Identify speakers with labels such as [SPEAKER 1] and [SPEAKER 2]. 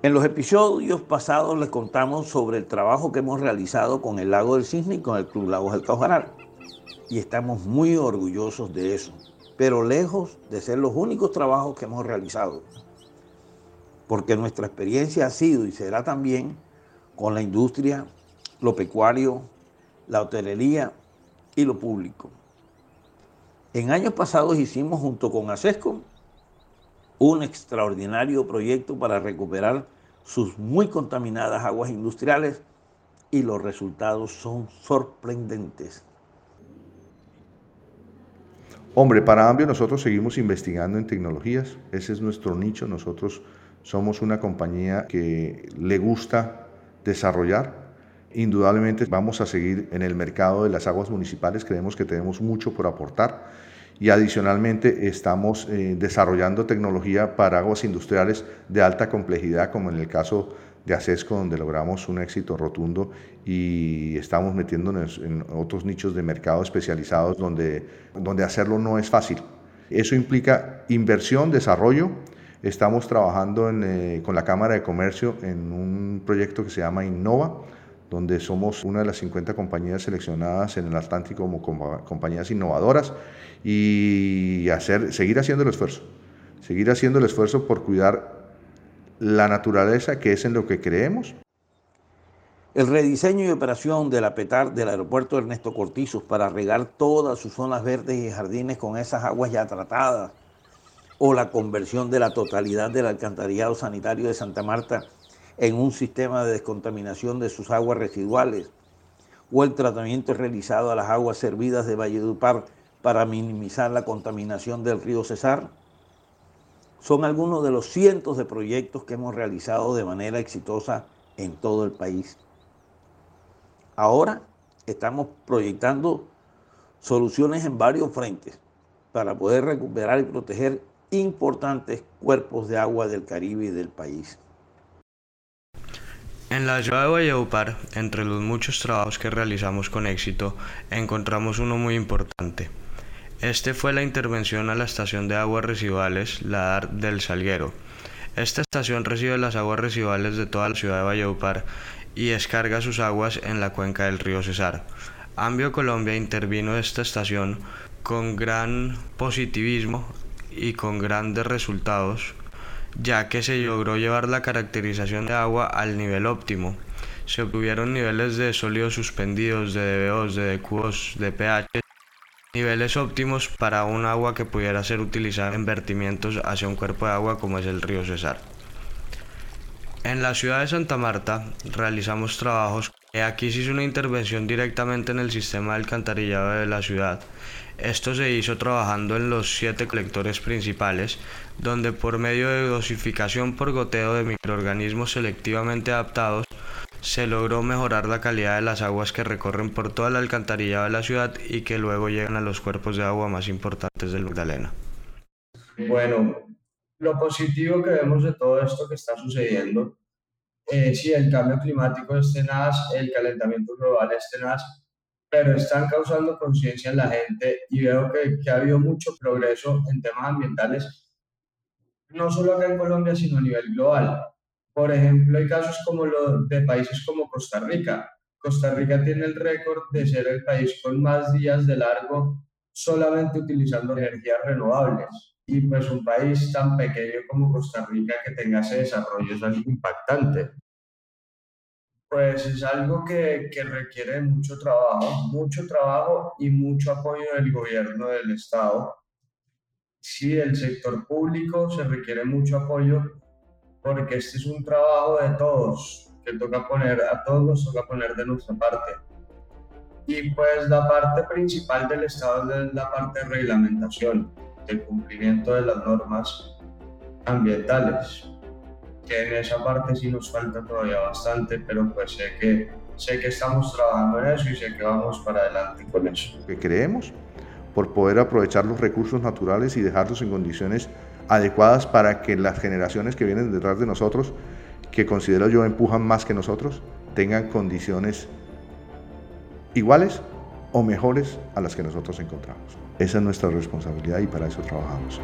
[SPEAKER 1] En los episodios pasados les contamos sobre el trabajo que hemos realizado con el Lago del Cisne y con el Club Lagos del Caujaral. Y estamos muy orgullosos de eso, pero lejos de ser los únicos trabajos que hemos realizado. Porque nuestra experiencia ha sido y será también con la industria, lo pecuario, la hotelería y lo público. En años pasados hicimos junto con ASESCO un extraordinario proyecto para recuperar sus muy contaminadas aguas industriales y los resultados son sorprendentes.
[SPEAKER 2] Hombre, para Ambio nosotros seguimos investigando en tecnologías, ese es nuestro nicho, nosotros somos una compañía que le gusta desarrollar. Indudablemente vamos a seguir en el mercado de las aguas municipales, creemos que tenemos mucho por aportar y adicionalmente estamos eh, desarrollando tecnología para aguas industriales de alta complejidad, como en el caso de ACESCO, donde logramos un éxito rotundo y estamos metiéndonos en otros nichos de mercado especializados donde, donde hacerlo no es fácil. Eso implica inversión, desarrollo. Estamos trabajando eh, con la Cámara de Comercio en un proyecto que se llama Innova, donde somos una de las 50 compañías seleccionadas en el Atlántico como compañías innovadoras y hacer, seguir haciendo el esfuerzo, seguir haciendo el esfuerzo por cuidar la naturaleza que es en lo que creemos.
[SPEAKER 1] El rediseño y operación de la PETAR del aeropuerto Ernesto Cortizos para regar todas sus zonas verdes y jardines con esas aguas ya tratadas, o la conversión de la totalidad del alcantarillado sanitario de Santa Marta en un sistema de descontaminación de sus aguas residuales, o el tratamiento realizado a las aguas servidas de Valledupar para minimizar la contaminación del río Cesar, son algunos de los cientos de proyectos que hemos realizado de manera exitosa en todo el país. Ahora estamos proyectando soluciones en varios frentes para poder recuperar y proteger importantes cuerpos de agua del Caribe y del país.
[SPEAKER 3] En la ciudad de Valledupar, entre los muchos trabajos que realizamos con éxito, encontramos uno muy importante. Este fue la intervención a la estación de aguas residuales, la del Salguero. Esta estación recibe las aguas residuales de toda la ciudad de Valledupar y descarga sus aguas en la cuenca del río Cesar. Ambio Colombia intervino esta estación con gran positivismo y con grandes resultados ya que se logró llevar la caracterización de agua al nivel óptimo. Se obtuvieron niveles de sólidos suspendidos, de DBOs, de DQOs, de pH, niveles óptimos para un agua que pudiera ser utilizada en vertimientos hacia un cuerpo de agua como es el río Cesar. En la ciudad de Santa Marta realizamos trabajos Aquí se hizo una intervención directamente en el sistema de alcantarillado de la ciudad. Esto se hizo trabajando en los siete colectores principales, donde por medio de dosificación por goteo de microorganismos selectivamente adaptados, se logró mejorar la calidad de las aguas que recorren por toda la alcantarillado de la ciudad y que luego llegan a los cuerpos de agua más importantes del Magdalena.
[SPEAKER 4] Bueno, lo positivo que vemos de todo esto que está sucediendo eh, sí, el cambio climático es tenaz, el calentamiento global es tenaz, pero están causando conciencia en la gente y veo que, que, ha habido mucho progreso en temas ambientales, no solo acá en Colombia, sino a nivel global. Por ejemplo, hay casos como los de países como Costa Rica. Costa Rica tiene el récord de ser el país con más días de largo solamente utilizando energías renovables. Y pues un país tan pequeño como Costa Rica que tenga ese desarrollo es algo impactante. Pues es algo que, que requiere mucho trabajo, mucho trabajo y mucho apoyo del gobierno del Estado. Sí, del sector público se requiere mucho apoyo porque este es un trabajo de todos, que toca poner, a todos nos toca poner de nuestra parte. Y pues la parte principal del Estado es la parte de reglamentación el cumplimiento de las normas ambientales, que en esa parte sí nos falta todavía bastante, pero pues sé que, sé que estamos trabajando en eso y sé que vamos para adelante con eso.
[SPEAKER 2] Que creemos por poder aprovechar los recursos naturales y dejarlos en condiciones adecuadas para que las generaciones que vienen detrás de nosotros, que considero yo empujan más que nosotros, tengan condiciones iguales o mejores a las que nosotros encontramos. Esa es nuestra responsabilidad y para eso trabajamos.